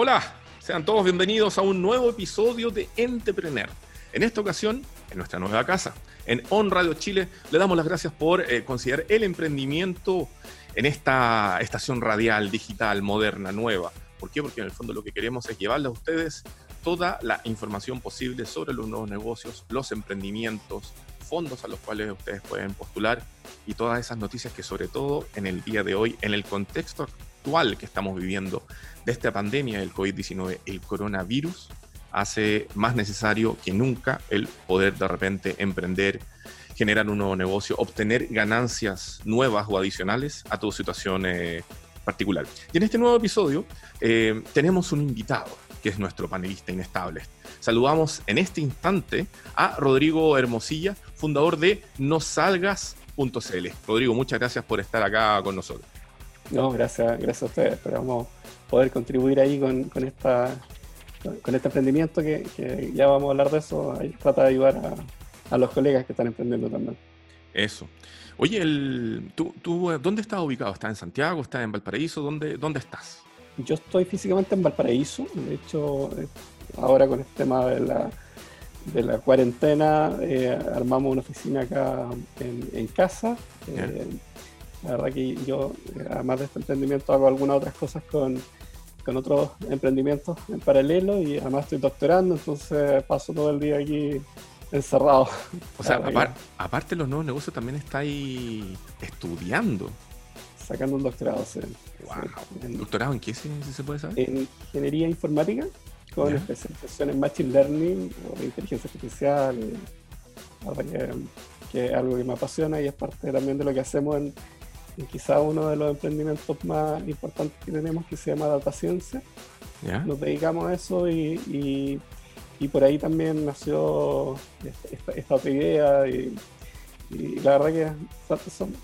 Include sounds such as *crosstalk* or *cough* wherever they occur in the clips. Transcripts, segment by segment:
Hola, sean todos bienvenidos a un nuevo episodio de Entrepreneur. En esta ocasión, en nuestra nueva casa, en On Radio Chile, le damos las gracias por eh, considerar el emprendimiento en esta estación radial, digital, moderna, nueva. ¿Por qué? Porque en el fondo lo que queremos es llevarle a ustedes toda la información posible sobre los nuevos negocios, los emprendimientos, fondos a los cuales ustedes pueden postular y todas esas noticias que sobre todo en el día de hoy, en el contexto actual que estamos viviendo de esta pandemia del COVID-19, el coronavirus, hace más necesario que nunca el poder de repente emprender, generar un nuevo negocio, obtener ganancias nuevas o adicionales a tu situación eh, particular. Y en este nuevo episodio eh, tenemos un invitado que es nuestro panelista inestable. Saludamos en este instante a Rodrigo Hermosilla, fundador de nosalgas.cl. Rodrigo, muchas gracias por estar acá con nosotros. No, gracias, gracias a ustedes. Esperamos poder contribuir ahí con, con esta con este emprendimiento que, que, ya vamos a hablar de eso, ahí trata de ayudar a, a, los colegas que están emprendiendo también. Eso. Oye, el, ¿tú, tú, ¿dónde estás ubicado? ¿Estás en Santiago? ¿Estás en Valparaíso? ¿Dónde, ¿Dónde estás? Yo estoy físicamente en Valparaíso. De hecho, eh, ahora con el tema de la, de la cuarentena, eh, armamos una oficina acá en, en casa. Eh, la verdad que yo, además de este emprendimiento, hago algunas otras cosas con, con otros emprendimientos en paralelo y además estoy doctorando, entonces paso todo el día aquí encerrado. O sea, apar, aparte de los nuevos negocios, también está ahí estudiando. Sacando un doctorado, sí. Wow. ¿Doctorado en qué, si, si, se puede saber? En ingeniería informática, con ¿Ya? especialización en Machine Learning o inteligencia artificial. Verdad que, que es algo que me apasiona y es parte también de lo que hacemos en, en quizá uno de los emprendimientos más importantes que tenemos que se llama Data Ciencia. Nos dedicamos a eso y, y, y por ahí también nació esta, esta otra idea y, y, la verdad que son,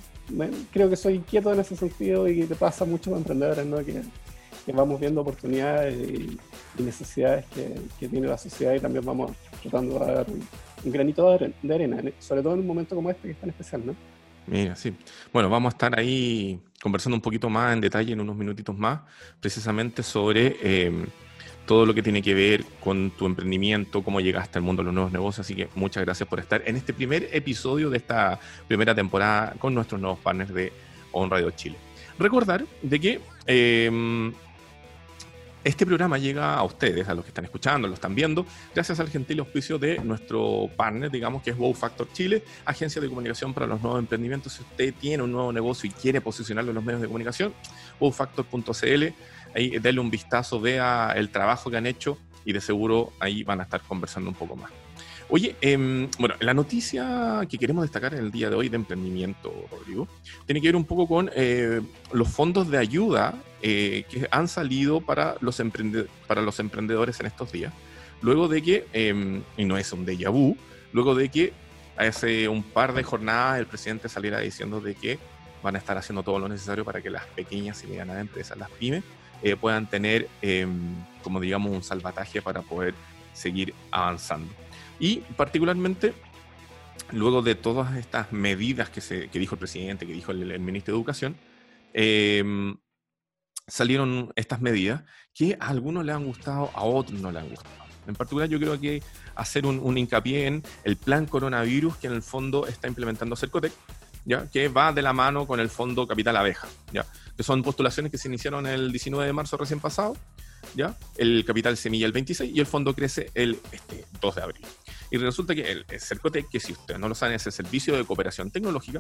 creo que soy inquieto en ese sentido y te pasa mucho con emprendedores, ¿no? que, que vamos viendo oportunidades y, necesidades que, que, tiene la sociedad y también vamos tratando de dar un, un granito de arena, sobre todo en un momento como este que es tan especial, ¿no? Mira, sí. Bueno, vamos a estar ahí conversando un poquito más en detalle en unos minutitos más, precisamente sobre eh, todo lo que tiene que ver con tu emprendimiento, cómo llegaste al mundo de los nuevos negocios. Así que muchas gracias por estar en este primer episodio de esta primera temporada con nuestros nuevos partners de On Radio Chile. Recordar de que eh, este programa llega a ustedes, a los que están escuchando, lo están viendo, gracias al gentil auspicio de nuestro partner, digamos que es Wow Factor Chile, agencia de comunicación para los nuevos emprendimientos. Si usted tiene un nuevo negocio y quiere posicionarlo en los medios de comunicación, wowfactor.cl, ahí denle un vistazo, vea el trabajo que han hecho y de seguro ahí van a estar conversando un poco más. Oye, eh, bueno, la noticia que queremos destacar en el día de hoy de emprendimiento, Rodrigo, tiene que ver un poco con eh, los fondos de ayuda eh, que han salido para los, para los emprendedores en estos días, luego de que, eh, y no es un déjà vu, luego de que hace un par de jornadas el presidente saliera diciendo de que van a estar haciendo todo lo necesario para que las pequeñas y medianas empresas, las pymes, eh, puedan tener, em, como digamos, un salvataje para poder seguir avanzando. Y particularmente, luego de todas estas medidas que, se, que dijo el presidente, que dijo el, ministro de Educación, eh, salieron estas medidas que a algunos le han gustado, a otros no le han gustado. En particular, yo creo que hacer un, un hincapié en el plan coronavirus que en el fondo está implementando Cercotec, ¿ya? que va de la mano con el fondo Capital Abeja, ¿ya? que son postulaciones que se iniciaron el 19 de marzo recién pasado, ¿ya? el Capital Semilla el 26 y el fondo crece el este, 2 de abril. Y resulta que el, Cercotec, que si ustedes no lo saben, es el Servicio de Cooperación Tecnológica,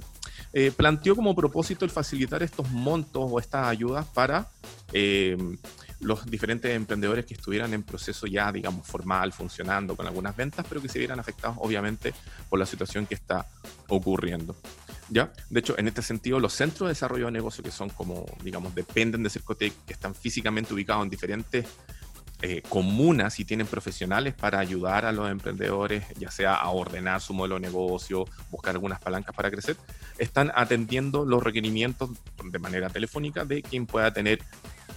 eh, planteó como propósito el facilitar estos montos o estas ayudas para eh, los diferentes emprendedores que estuvieran en proceso ya, digamos, formal, funcionando con algunas ventas, pero que se vieran afectados, obviamente, por la situación que está ocurriendo. ¿Ya? De hecho, en este sentido, los centros de desarrollo de negocio, que son como, digamos, dependen de Cercotec, que están físicamente ubicados en diferentes eh, comunas y tienen profesionales para ayudar a los emprendedores, ya sea a ordenar su modelo de negocio, buscar algunas palancas para crecer, están atendiendo los requerimientos de manera telefónica de quien pueda tener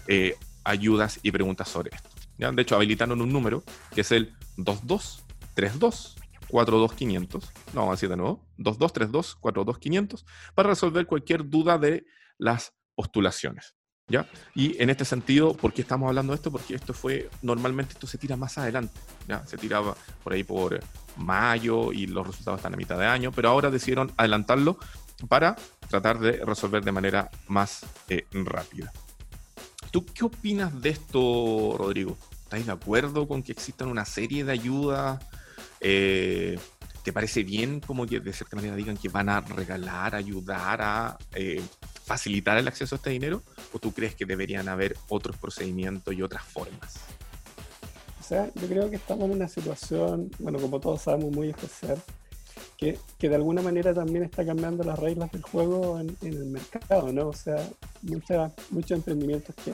eh, ayudas y preguntas sobre esto. De hecho, habilitaron un número que es el 2232 42500, no, vamos a decir de nuevo, 2232 42500, para resolver cualquier duda de las postulaciones. ¿Ya? Y en este sentido, ¿por qué estamos hablando de esto? Porque esto fue, normalmente esto se tira más adelante, ¿ya? Se tiraba por ahí por mayo y los resultados están a mitad de año, pero ahora decidieron adelantarlo para tratar de resolver de manera más eh, rápida. ¿Tú qué opinas de esto, Rodrigo? ¿Estás de acuerdo con que existan una serie de ayudas? Eh, ¿Te parece bien como que de cierta manera digan que van a regalar, ayudar a eh, facilitar el acceso a este dinero? ¿O tú crees que deberían haber otros procedimientos y otras formas? O sea, yo creo que estamos en una situación, bueno, como todos sabemos, muy especial, que, que de alguna manera también está cambiando las reglas del juego en, el mercado, ¿no? O sea, muchos emprendimientos que,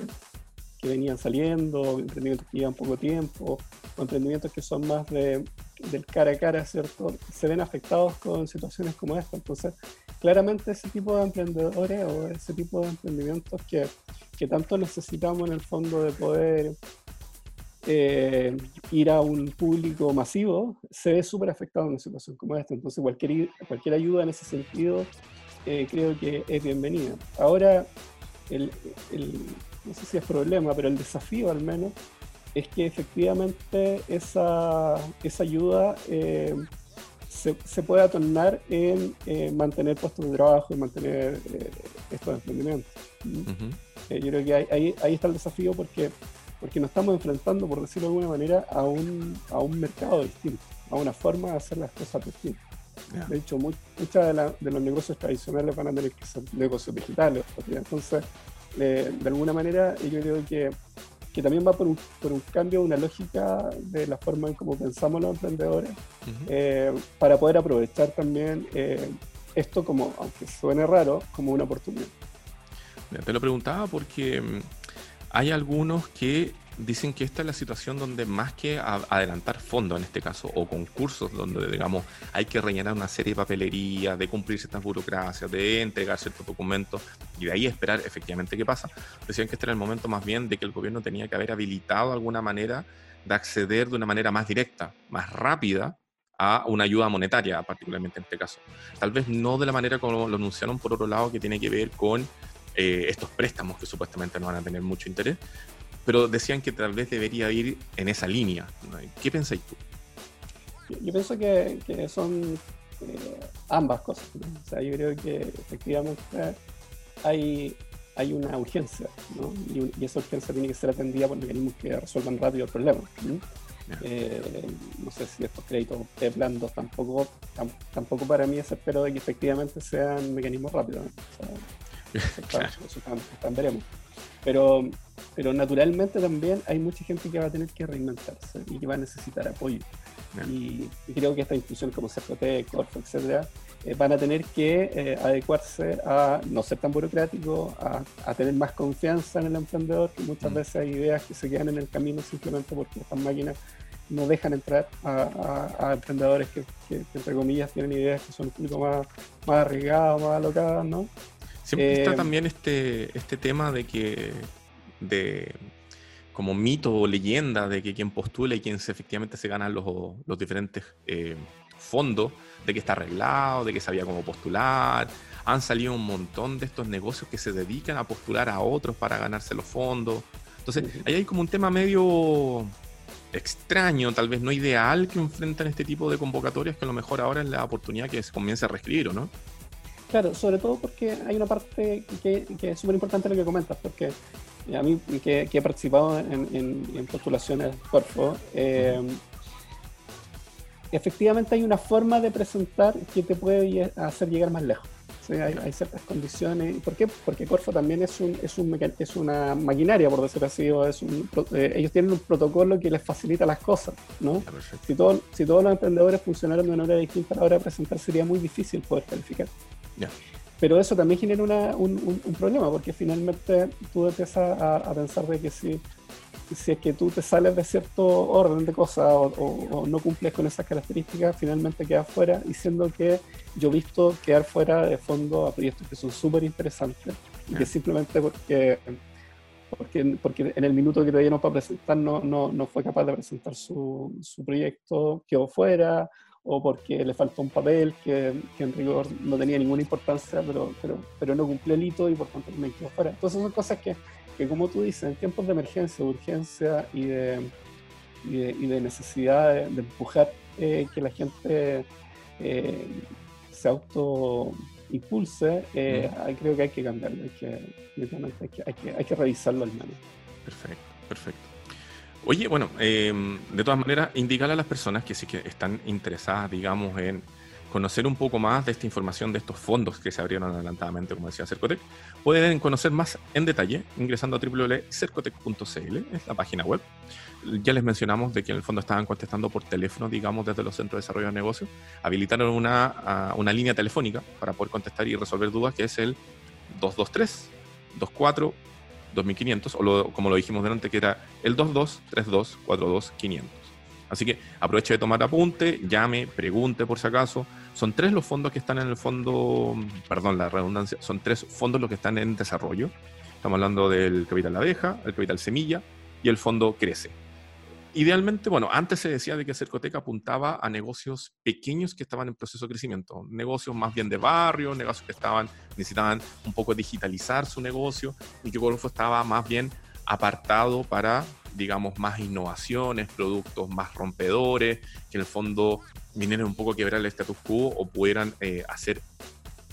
que venían saliendo, emprendimientos que llevan poco tiempo, o emprendimientos que son más de, del cara a cara, ¿cierto? Se ven afectados con situaciones como esta. Entonces, claramente ese tipo de emprendedores o ese tipo de emprendimientos que, que tanto necesitamos en el fondo de poder eh, ir a un público masivo, se ve súper afectado en una situación como esta. Entonces, cualquier, cualquier ayuda en ese sentido eh, creo que es bienvenida. Ahora, el, no sé si es problema, pero el desafío al menos es que efectivamente esa, esa ayuda eh, se, se, puede tornar en mantener puestos de trabajo y mantener estos emprendimientos. yo creo que ahí, ahí, está el desafío porque porque nos estamos enfrentando, por decirlo de alguna manera, a un, a un mercado distinto, a una forma de hacer las cosas distintas. De hecho, muchos de, de, los negocios tradicionales van a tener que ser negocios digitales. Entonces, eh, de alguna manera, yo creo que, que también va por un, por un, cambio de una lógica de la forma en cómo pensamos los emprendedores, eh, para poder aprovechar también eh, esto como, aunque suene raro, como una oportunidad. Te lo preguntaba porque mm, hay algunos que dicen que esta es la situación donde más que adelantar fondos en este caso, o concursos donde, digamos, hay que rellenar una serie de papelerías, de cumplir ciertas burocracias, de entregar ciertos documentos y de ahí esperar efectivamente qué pasa. Decían que este era el momento más bien de que el gobierno tenía que haber habilitado alguna manera de acceder de una manera más directa, más rápida a una ayuda monetaria, particularmente en este caso. Tal vez no de la manera como lo anunciaron por otro lado, que tiene que ver con eh, estos préstamos que supuestamente no van a tener mucho interés, pero decían que tal vez debería ir en esa línea. ¿Qué pensáis tú? Yo pienso que, son eh, ambas cosas. O sea, yo creo que efectivamente hay, hay una urgencia, ¿no? y, esa urgencia tiene que ser atendida por mecanismos que resuelvan rápido el problema. ¿no? Eh, no sé si estos créditos blandos tampoco, tampoco para mí es espero de que efectivamente sean mecanismos rápidos. O sea, *laughs* también veremos. Pero, pero naturalmente también hay mucha gente que va a tener que reinventarse y que va a necesitar apoyo. Y, creo que esta institución como CFT, Corfo, etcétera, eh, van a tener que eh, adecuarse a no ser tan burocrático, a, tener más confianza en el emprendedor, que muchas mm. veces hay ideas que se quedan en el camino simplemente porque estas máquinas no dejan entrar a, emprendedores que, entre comillas, tienen ideas que son un poquito más, más arriesgadas, más alocadas, ¿no? Siempre está eh, también este, este tema de que, de como mito o leyenda de que quien postula y quien se, efectivamente se gana los, los diferentes eh, fondos, de que está arreglado, de que sabía cómo postular. Han salido un montón de estos negocios que se dedican a postular a otros para ganarse los fondos. Entonces, ahí hay como un tema medio extraño, tal vez no ideal que enfrentan este tipo de convocatorias, que a lo mejor ahora es la oportunidad que se comience a reescribir, ¿no? Claro, sobre todo porque hay una parte que, es súper importante lo que comentas, porque a mí que, he participado en, postulaciones Corfo, eh, efectivamente hay una forma de presentar que te puede hacer llegar más lejos. hay, ciertas condiciones. ¿Por qué? Porque Corfo también es, un, es, un, es una maquinaria, por decirlo así, o es un, eh, ellos tienen un protocolo que les facilita las cosas. ¿no? Si, todo, si todos los emprendedores funcionaran de una manera distinta a la hora de presentar, sería muy difícil poder calificar. Pero eso también genera un, problema, porque finalmente tú empiezas a, pensar de que si, si es que tú te sales de cierto orden de cosas o, no cumples con esas características, finalmente quedas fuera, y siendo que yo he visto quedar fuera de fondo a proyectos que son súper interesantes y que simplemente porque, porque, porque en el minuto que te dieron para presentar no, no, no fue capaz de presentar su, su proyecto, quedó fuera o porque le faltó un papel que, que, en rigor no tenía ninguna importancia, pero, pero, pero no cumplió el hito y por tanto me quedó fuera. Entonces son cosas que, que, como tú dices, en tiempos de emergencia, de urgencia y de, y de, necesidad de, empujar eh, que la gente eh, se auto impulse, eh, creo que hay que cambiarlo, hay que, hay que, hay que, revisarlo al menos. Perfecto, perfecto. Oye, bueno, em, de todas maneras, indicarle a las personas que sí que están interesadas, digamos, en conocer un poco más de esta información de estos fondos que se abrieron adelantadamente, como decía Cercotec, pueden conocer más en detalle ingresando a www.cercotec.cl, es la página web. Ya les mencionamos de que en el fondo estaban contestando por teléfono, digamos, desde los centros de desarrollo de negocios. Habilitaron una, una línea telefónica para poder contestar y resolver dudas, que es el 223 24 2500, o como lo dijimos delante, que era el 2232 42 500. Así que aproveche de tomar apunte, llame, pregunte por si acaso. Son tres los fondos que están en el fondo, perdón, la redundancia, son tres fondos los que están en desarrollo. Estamos hablando del capital abeja, el capital semilla y el fondo crece. Idealmente, bueno, antes se decía de que Cercoteca apuntaba a negocios pequeños que estaban en proceso de crecimiento, negocios más bien de barrio, negocios que estaban necesitaban un poco digitalizar su negocio y que Golfo estaba más bien apartado para digamos, más innovaciones, productos más rompedores, que en el fondo vinieran un poco a quebrar el status quo o pudieran eh, hacer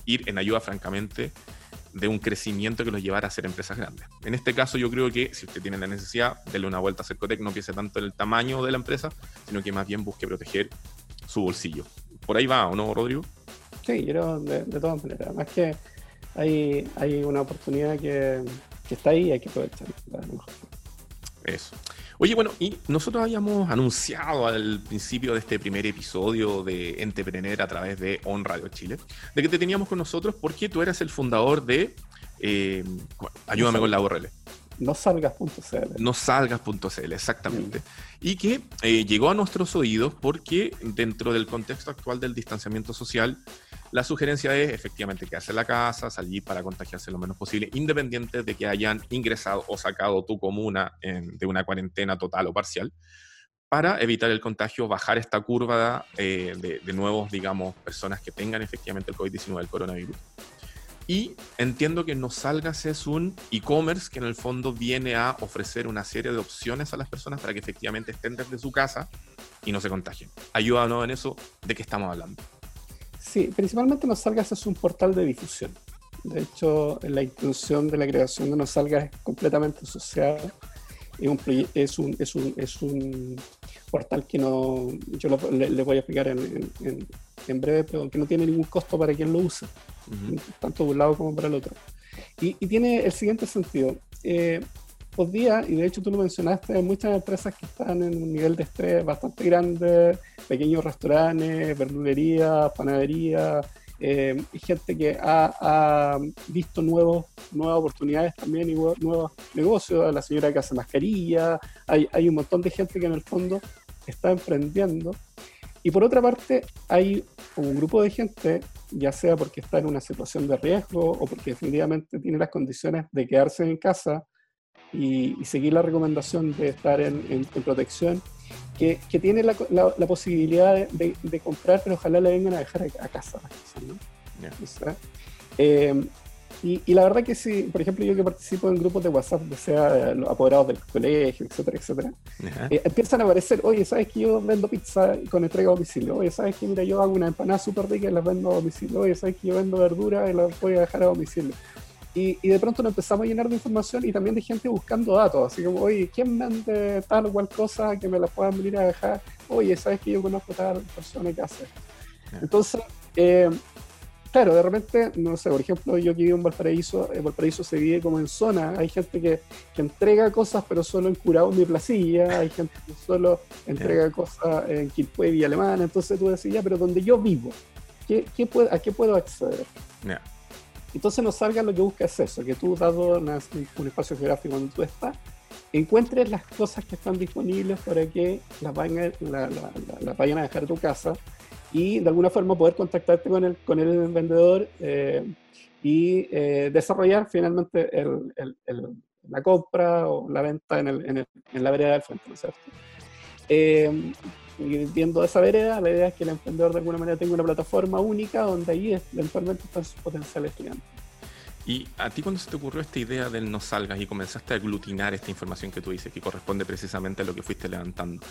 ir en ayuda, francamente, de un crecimiento que los llevara a ser empresas grandes. En este caso, yo creo que si usted tiene la necesidad, denle una vuelta a Cercotec, no piense tanto en el tamaño de la empresa, sino que más bien busque proteger su bolsillo. Por ahí va, ¿o no, Rodrigo? Sí, yo de, de todas maneras. Además que hay, hay una oportunidad que, que está ahí y hay que aprovecharla. Eso. Oye, bueno, y nosotros habíamos anunciado al principio de este primer episodio de Entrepreneur a través de On Radio Chile, de que te teníamos con nosotros porque tú eres el fundador de... Eh, ayúdame con la URL. No salgas.cl. No salgas.cl, exactamente. Y que eh, llegó a nuestros oídos porque dentro del contexto actual del distanciamiento social, la sugerencia es efectivamente quedarse en la casa, salir para contagiarse lo menos posible, independiente de que hayan ingresado o sacado tu comuna de una cuarentena total o parcial, para evitar el contagio, bajar esta curva eh, de, de nuevos, digamos, personas que tengan efectivamente el COVID-19, el coronavirus. Y entiendo que No Salgas es un e-commerce que en el fondo viene a ofrecer una serie de opciones a las personas para que efectivamente estén desde su casa y no se contagien. Ayúdanos en eso, ¿de qué estamos hablando? Sí, principalmente No Salgas es un portal de difusión. De hecho, la intención de la creación de No Salgas es completamente social. Es un, es un, es un, es un portal que no, yo le, voy a explicar en, en, breve, pero que no tiene ningún costo para quien lo use tanto de un lado como para el otro. Y, tiene el siguiente sentido. Eh, día, y de hecho tú lo mencionaste, muchas empresas que están en un nivel de estrés bastante grande, pequeños restaurantes, verdulería, panadería, eh, gente que ha, visto nuevos, nuevas oportunidades también y nuevos negocios, la señora que hace mascarilla, hay, hay un montón de gente que en el fondo está emprendiendo. Y por otra parte, hay un grupo de gente ya sea porque está en una situación de riesgo o porque definitivamente tiene las condiciones de quedarse en casa y, seguir la recomendación de estar en, protección, que, tiene la, posibilidad de, comprar, pero ojalá le vengan a dejar a, casa las cosas. Y, la verdad que sí, por ejemplo, yo que participo en grupos de WhatsApp, ya sea los apoderados del colegio, etcétera, etcétera, eh, empiezan a aparecer, oye, ¿sabes que yo vendo pizza con entrega a domicilio? Oye, ¿sabes que mira, yo hago una empanada súper rica y las vendo a domicilio? Oye, ¿sabes que yo vendo verdura y las voy a dejar a domicilio? Y, y, de pronto nos empezamos a llenar de información y también de gente buscando datos, así como, oye, ¿quién vende tal o cual cosa que me la puedan venir a dejar? Oye, ¿sabes que yo conozco tal persona que hace? Entonces, eh, claro, de repente, no sé, por ejemplo, yo que vivo en Valparaíso, en Valparaíso se vive como en zona, hay gente que, que entrega cosas pero solo en Curado, mi placilla, hay gente que solo entrega cosas en Quilpue, Villa Alemana, entonces tú decías, ya, pero donde yo vivo, ¿qué, qué ¿a qué puedo acceder? Entonces no salga lo que busca es eso, que tú, dado un espacio geográfico donde tú estás, encuentres las cosas que están disponibles para que las vayan, la, vayan a dejar a tu casa y de alguna forma poder contactarte con el, con el vendedor eh, y eh, desarrollar finalmente el, el, la compra o la venta en, en, en la vereda del frente, ¿no es cierto? Eh, viendo esa vereda, la idea es que el emprendedor de alguna manera tenga una plataforma única donde ahí eventualmente están sus potenciales clientes. Y a ti cuando se te ocurrió esta idea del no salgas y comenzaste a aglutinar esta información que tú dices, que corresponde precisamente a lo que fuiste levantando,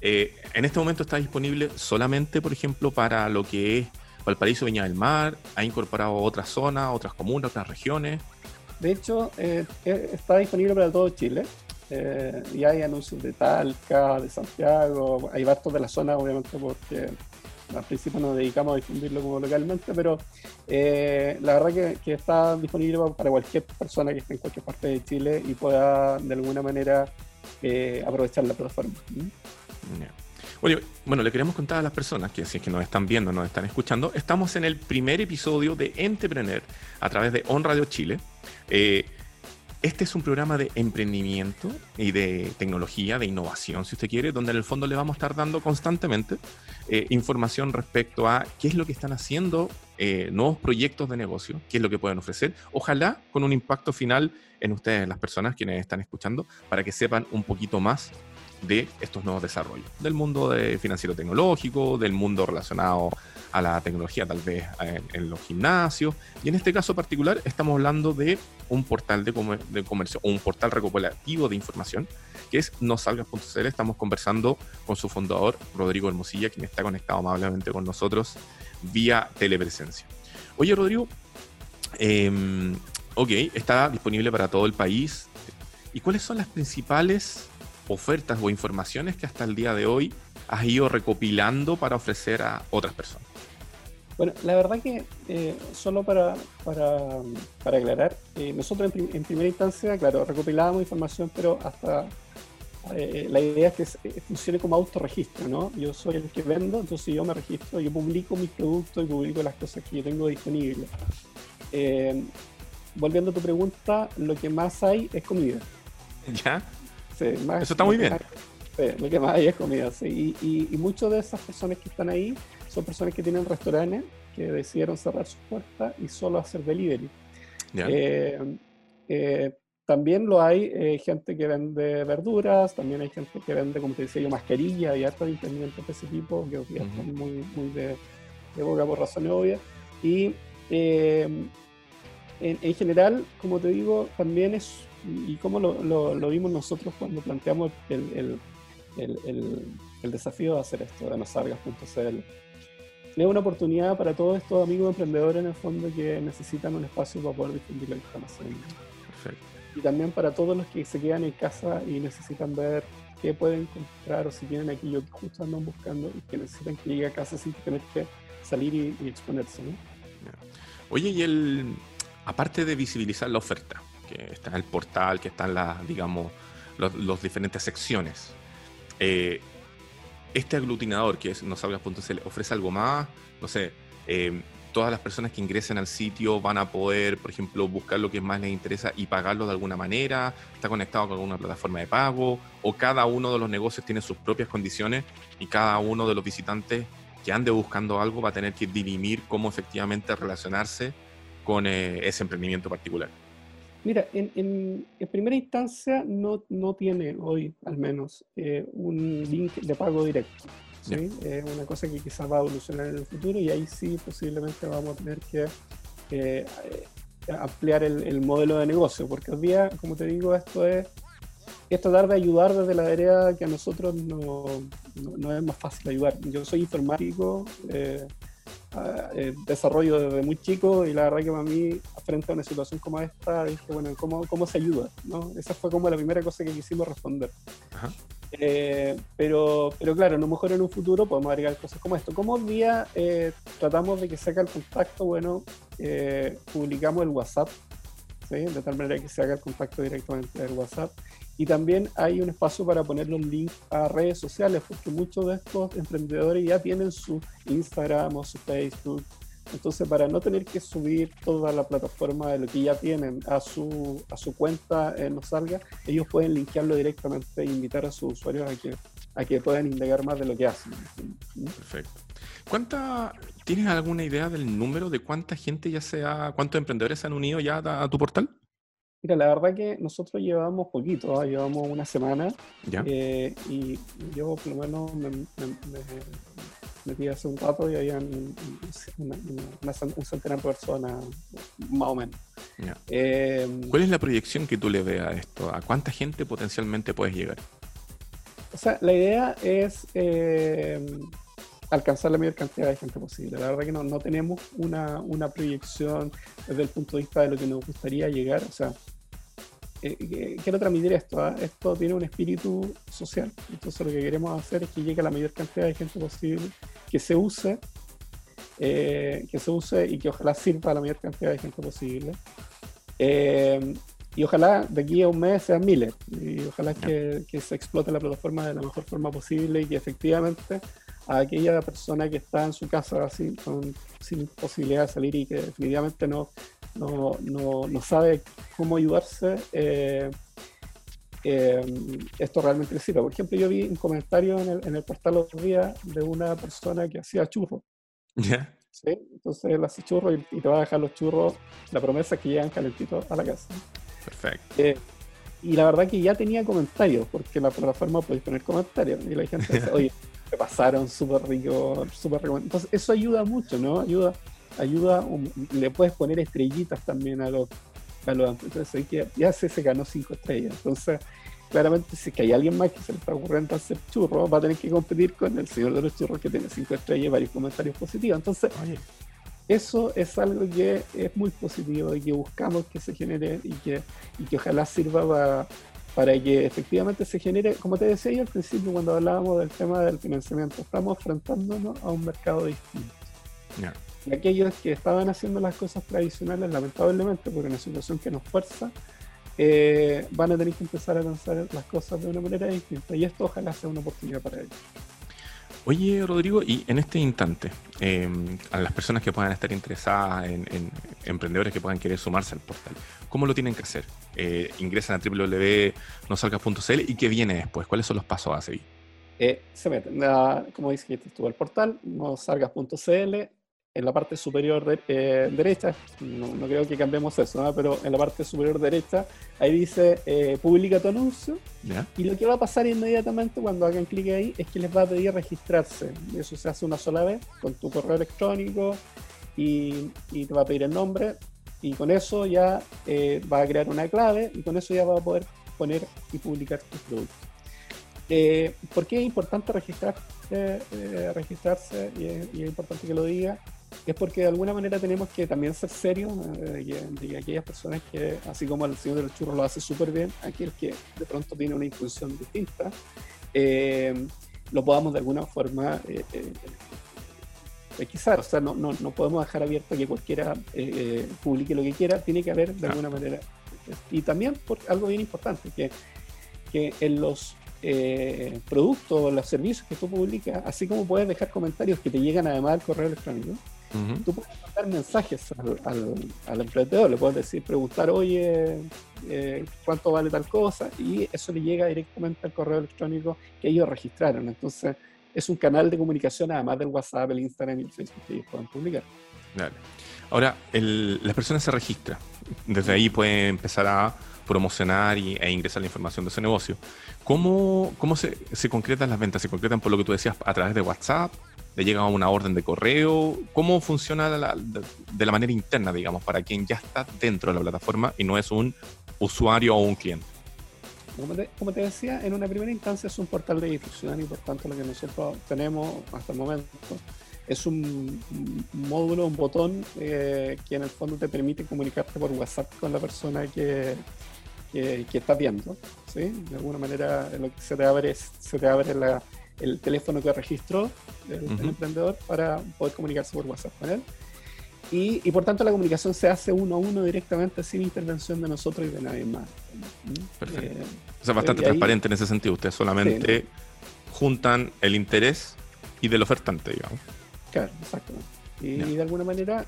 eh, ¿en este momento está disponible solamente, por ejemplo, para lo que es Valparaíso, Viña del Mar? ¿Ha incorporado otras zonas, otras comunas, otras regiones? De hecho, eh, eh, está disponible para todo Chile. Y hay anuncios de Talca, de Santiago, hay bastos de la zona, obviamente, porque al principio nos dedicamos a difundirlo como localmente, pero eh, la verdad que, está disponible para cualquier persona que esté en cualquier parte de Chile y pueda de alguna manera eh, aprovechar la plataforma. Oye, bueno, le queremos contar a las personas que si es que nos están viendo, nos están escuchando, estamos en el primer episodio de Entrepreneur a través de On Radio Chile. Eh, este es un programa de emprendimiento y de tecnología, de innovación, si usted quiere, donde en el fondo le vamos a estar dando constantemente eh, información respecto a qué es lo que están haciendo, eh, nuevos proyectos de negocio, qué es lo que pueden ofrecer, ojalá con un impacto final en ustedes, las personas quienes están escuchando, para que sepan un poquito más de estos nuevos desarrollos, del mundo de financiero tecnológico, del mundo relacionado a la tecnología tal vez en, los gimnasios. Y en este caso particular estamos hablando de un portal de, comercio o un portal recopilativo de información que es nosalgas.cl. Estamos conversando con su fundador, Rodrigo Hermosilla, quien está conectado amablemente con nosotros vía telepresencia. Oye, Rodrigo, em, ok, está disponible para todo el país. ¿Y cuáles son las principales ofertas o informaciones que hasta el día de hoy has ido recopilando para ofrecer a otras personas? Bueno, la verdad que eh, solo para, para, para aclarar, eh, nosotros en, primera instancia, claro, recopilábamos información, pero hasta eh, la idea es que funcione como autorregistro, ¿no? Yo soy el que vendo, entonces yo me registro, yo publico mis productos y publico las cosas que yo tengo disponibles. volviendo a tu pregunta, lo que más hay es comida. *laughs* ¿Ya? Sí, Eso está muy bien. Sí, lo que más hay es comida, sí. Y, y, y muchas de esas personas que están ahí son personas que tienen restaurantes que decidieron cerrar sus puertas y solo hacer delivery. Eh, eh, también lo hay eh, gente que vende verduras, también hay gente que vende, como te decía yo, mascarilla y hartos emprendimientos de ese tipo, que hoy día están muy, muy de, boca por razones obvias. Y en, en, general, como te digo, también es, y como lo, lo, vimos nosotros cuando planteamos el, el, el, desafío de hacer esto de nosargas.cl, es una oportunidad para todos estos amigos emprendedores en el fondo que necesitan un espacio para poder difundir la información. Perfecto. Y también para todos los que se quedan en casa y necesitan ver qué pueden comprar o si tienen aquello que justo andan buscando y que necesitan que llegue a casa sin tener que salir y, exponerse. ¿no? Oye, y el, aparte de visibilizar la oferta, que está en el portal, que están las, digamos, los, diferentes secciones, eh, este aglutinador que es nosalgas.cl ofrece algo más, no sé, em, todas las personas que ingresen al sitio van a poder, por ejemplo, buscar lo que más les interesa y pagarlo de alguna manera, está conectado con alguna plataforma de pago, o cada uno de los negocios tiene sus propias condiciones y cada uno de los visitantes que ande buscando algo va a tener que dirimir cómo efectivamente relacionarse con eh, ese emprendimiento particular. Mira, en, primera instancia no, no, tiene hoy, al menos, eh, un link de pago directo. ¿sí? Es una cosa que quizás va a evolucionar en el futuro y ahí sí posiblemente vamos a tener que eh, ampliar el, modelo de negocio, porque hoy día, como te digo, esto es, es tratar de ayudar desde la área que a nosotros no, no, es más fácil ayudar. Yo soy informático. Eh, eh, desarrollo desde muy chico y la verdad que para mí, frente a una situación como esta, dije, bueno, ¿cómo, cómo se ayuda? ¿no? Esa fue como la primera cosa que quisimos responder. Eh, pero, pero claro, a lo mejor en un futuro podemos agregar cosas como esto. Como día eh, tratamos de que se haga el contacto, bueno, publicamos el WhatsApp, de tal manera que se haga el contacto directamente del WhatsApp. Y también hay un espacio para poner los links a redes sociales, porque muchos de estos emprendedores ya tienen su Instagram o su Facebook. Entonces, para no tener que subir toda la plataforma de lo que ya tienen a su, a su cuenta en No Salga, ellos pueden linkearlo directamente e invitar a sus usuarios a que, a que puedan indagar más de lo que hacen. Perfecto. ¿Cuánta, ¿Tienes alguna idea del número de cuánta gente ya sea, cuántos emprendedores se han unido ya a tu portal? Mira, la verdad que nosotros llevamos poquito, ¿ah? llevamos una semana eh, y yo por lo menos me, metí hace un rato y habían una, un centenar de personas, más o menos. Eh, ¿Cuál es la proyección que tú le ves a esto? ¿A cuánta gente potencialmente puedes llegar? O sea, la idea es eh, alcanzar la mayor cantidad de gente posible. La verdad que no, no tenemos una, una proyección desde el punto de vista de lo que nos gustaría llegar. O sea, eh, quiero transmitir esto. ¿ah? Esto tiene un espíritu social. Entonces lo que queremos hacer es que llegue la mayor cantidad de gente posible, que se use, eh, que se use y que ojalá sirva a la mayor cantidad de gente posible. Eh, y ojalá de aquí a un mes sean miles. Y ojalá que, que, se explote la plataforma de la mejor forma posible y que efectivamente a aquella persona que está en su casa así, sin posibilidad de salir y que definitivamente no, no, no, no sabe cómo ayudarse, eh, eh, esto realmente le sirve. Por ejemplo, yo vi un comentario en el, en el portal otro día de una persona que hacía churros. ¿Sí? Entonces él hace churros y, te va a dejar los churros, la promesa es que llegan calentitos a la casa. Perfecto. Eh, y la verdad que ya tenía comentarios, porque la plataforma puede poner comentarios. Y la gente dice, *laughs* oye, me pasaron súper rico, súper rico. Entonces eso ayuda mucho, ¿no? Ayuda ayuda, le puedes poner estrellitas también a los, a los entonces que ya se, se ganó cinco estrellas. Entonces, claramente si que hay alguien más que se le está ocurriendo hacer churros, va a tener que competir con el señor de los churros que tiene cinco estrellas y varios comentarios positivos. Entonces, eso es algo que es muy positivo y que buscamos que se genere y que, y que ojalá sirva para, para que efectivamente se genere, como te decía yo al principio cuando hablábamos del tema del financiamiento, estamos enfrentándonos a un mercado distinto. Y aquellos que estaban haciendo las cosas tradicionales, lamentablemente, porque en una situación que nos fuerza, eh, van a tener que empezar a lanzar las cosas de una manera distinta. Y esto ojalá sea una oportunidad para ellos. Oye, Rodrigo, y en este instante, em, a las personas que puedan estar interesadas en, emprendedores que puedan querer sumarse al portal, ¿cómo lo tienen que hacer? Eh, ingresan a www.nosalgas.cl y qué viene después, ¿cuáles son los pasos a seguir? Eh, se meten, como dice estuvo el portal, nosalgas.cl, en la parte superior eh, derecha, no, creo que cambiemos eso, pero en la parte superior derecha, ahí dice eh, publica tu anuncio. Y lo que va a pasar inmediatamente cuando hagan clic ahí es que les va a pedir registrarse. Eso se hace una sola vez con tu correo electrónico y, te va a pedir el nombre. Y con eso ya eh, va a crear una clave y con eso ya va a poder poner y publicar tus productos. ¿Por qué es importante registrar, registrarse? Y y es importante que lo diga es porque de alguna manera tenemos que también ser serios eh, de, aquellas personas que, así como el señor de los churros lo hace súper bien, aquel que de pronto tiene una impulsión distinta, eh, lo podamos de alguna forma eh, quizás, o sea, no, no, no, podemos dejar abierto que cualquiera publique lo que quiera, tiene que haber de alguna manera. Y también por algo bien importante, que, que en los productos, los servicios que tú publicas, así como puedes dejar comentarios que te llegan además al correo electrónico, Tú puedes mandar mensajes al, emprendedor, le puedes decir, preguntar, oye, eh, ¿cuánto vale tal cosa? Y eso le llega directamente al correo electrónico que ellos registraron. Entonces, es un canal de comunicación además del WhatsApp, el Instagram y el Facebook que ellos pueden publicar. Ahora, las personas se registran. Desde ahí pueden empezar a promocionar y, e ingresar la información de ese negocio. ¿Cómo, cómo se, se concretan las ventas? ¿Se concretan por lo que tú decías a través de WhatsApp? Le llega una orden de correo? ¿Cómo funciona de la manera interna, digamos, para quien ya está dentro de la plataforma y no es un usuario o un cliente? Como te, decía, en una primera instancia es un portal de difusión y por tanto lo que nosotros tenemos hasta el momento es un, módulo, un botón eh, que en el fondo te permite comunicarte por WhatsApp con la persona que, que, estás viendo. ¿sí? De alguna manera que se te abre, se te abre la, el teléfono que registró el, emprendedor para poder comunicarse por WhatsApp con él. Y, por tanto la comunicación se hace uno a uno directamente sin intervención de nosotros y de nadie más. Perfecto. Eh, o sea, bastante transparente en ese sentido. Ustedes solamente juntan el interés y del ofertante, digamos. Claro, exactamente. Y, de alguna manera,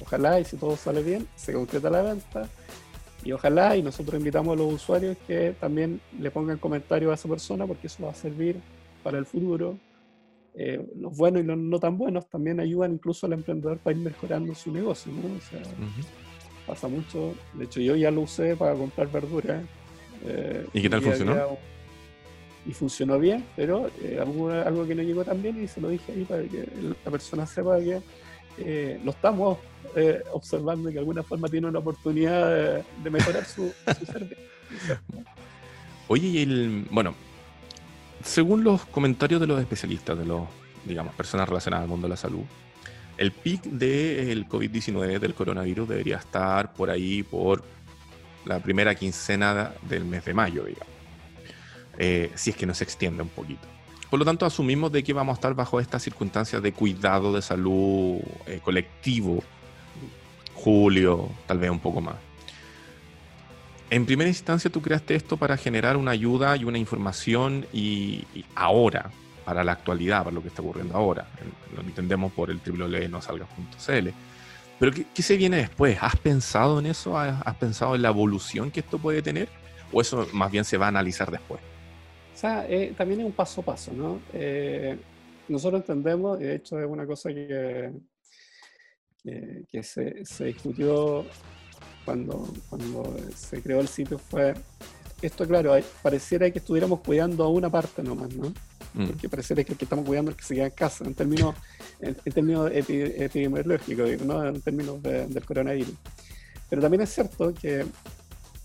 ojalá, y si todo sale bien, se concreta la venta. Y ojalá, y nosotros invitamos a los usuarios que también le pongan comentarios a esa persona, porque eso va a servir para el futuro. Eh, los buenos y los no tan buenos también ayudan incluso al emprendedor para ir mejorando su negocio. ¿no? O sea, pasa mucho. De hecho, yo ya lo usé para comprar verduras. Eh, ¿Y qué tal funcionó? y funcionó bien, pero eh, algo, que no llegó tan bien y se lo dije ahí para que la persona sepa que eh, lo estamos eh, observando y que de alguna forma tiene una oportunidad de, mejorar su, *laughs* servicio. Oye, y el, bueno, según los comentarios de los especialistas, de los, digamos, personas relacionadas al mundo de la salud, el pic del COVID-19, del coronavirus, debería estar por ahí por la primera quincena del mes de mayo, digamos. Eh, si es que nos extiende un poquito. Por lo tanto, asumimos de que vamos a estar bajo estas circunstancias de cuidado de salud eh, colectivo, julio, tal vez un poco más. En primera instancia, tú creaste esto para generar una ayuda y una información y, ahora, para la actualidad, para lo que está ocurriendo ahora. Lo entendemos por el www.nosalgas.cl. Pero ¿qué, ¿qué, se viene después? ¿Has pensado en eso? ¿Has pensado en la evolución que esto puede tener? ¿O eso más bien se va a analizar después? O sea, eh, también es un paso a paso, ¿no? Eh, nosotros entendemos, y de hecho es una cosa que, que, se, se, discutió cuando, cuando se creó el sitio, fue, esto claro, pareciera que estuviéramos cuidando a una parte nomás, ¿no? Mm. Porque pareciera que el que estamos cuidando es el que se queda en casa, en términos, en, términos epidemiológicos, ¿no? En términos del coronavirus. Pero también es cierto que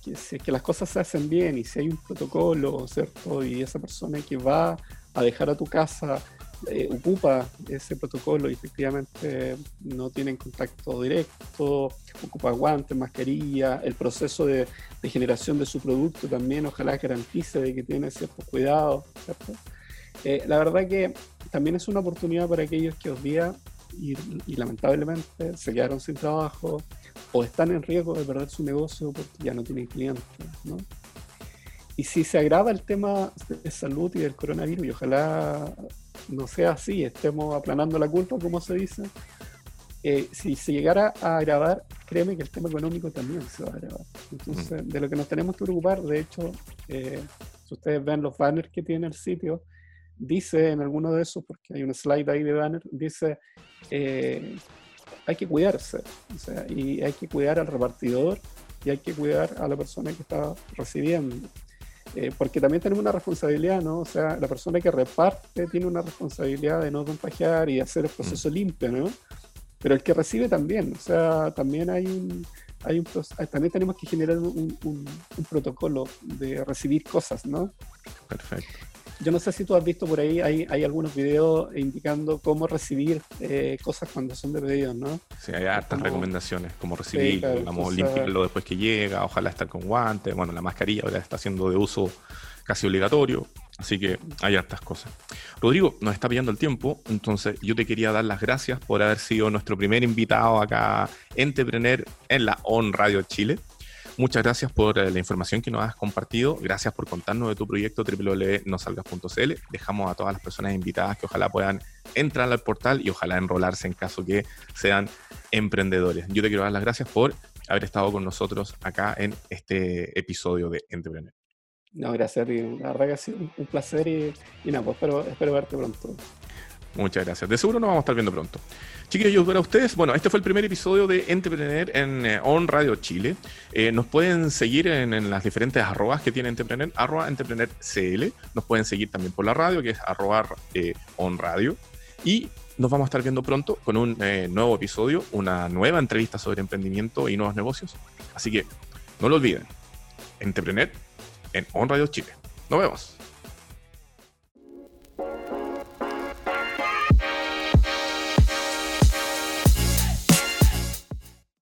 que si que las cosas se hacen bien y si hay un protocolo, ¿cierto? Y esa persona que va a dejar a tu casa eh, ocupa ese protocolo y efectivamente no tienen contacto directo, ocupa guantes, mascarilla, el proceso de, generación de su producto también ojalá garantice de que tiene ciertos cuidados, ¿cierto? Eh, la verdad que también es una oportunidad para aquellos que hoy día y, y lamentablemente se quedaron sin trabajo, o están en riesgo de perder su negocio porque ya no tienen clientes. ¿no? Y si se agrava el tema de salud y del coronavirus, y ojalá no sea así, estemos aplanando la culpa, como se dice, eh, si se llegara a agravar, créeme que el tema económico también se va a agravar. Entonces, de lo que nos tenemos que preocupar, de hecho, eh, si ustedes ven los banners que tiene el sitio, dice en alguno de esos, porque hay un slide ahí de banner, dice eh, hay que cuidarse, o sea, y hay que cuidar al repartidor y hay que cuidar a la persona que está recibiendo. Eh, porque también tenemos una responsabilidad, ¿no? O sea, la persona que reparte tiene una responsabilidad de no contagiar y hacer el proceso mm. limpio, ¿no? Pero el que recibe también, o sea, también hay un, hay un también tenemos que generar un, un, un protocolo de recibir cosas, ¿no? Perfecto. Yo no sé si tú has visto por ahí, hay, hay algunos videos indicando cómo recibir eh, cosas cuando son de pedidos, ¿no? Sí, hay hartas recomendaciones, cómo recibir, digamos, limpiarlo después que llega, ojalá estar con guantes, bueno, la mascarilla ahora está siendo de uso casi obligatorio, así que hay hartas cosas. Rodrigo, nos está pillando el tiempo, entonces yo te quería dar las gracias por haber sido nuestro primer invitado acá, Entrepreneur en la On Radio Chile. Muchas gracias por eh, la información que nos has compartido. Gracias por contarnos de tu proyecto www.nosalgas.cl. Dejamos a todas las personas invitadas que ojalá puedan entrar al portal y ojalá enrolarse en caso que sean emprendedores. Yo te quiero dar las gracias por haber estado con nosotros acá en este episodio de Entrepreneur. No, gracias, La verdad que ha sido un placer y, nada, pues espero, espero verte pronto. Muchas gracias. De seguro nos vamos a estar viendo pronto. Chiquillos, para ustedes, bueno, este fue el primer episodio de Entrepreneur en eh, On Radio Chile. Eh, nos pueden seguir en, las diferentes arrobas que tiene Entrepreneur, arroba Entrepreneur CL. Nos pueden seguir también por la radio, que es arroba eh, On Radio. Y nos vamos a estar viendo pronto con un nuevo episodio, una nueva entrevista sobre emprendimiento y nuevos negocios. Así que no lo olviden, Entrepreneur en On Radio Chile. Nos vemos.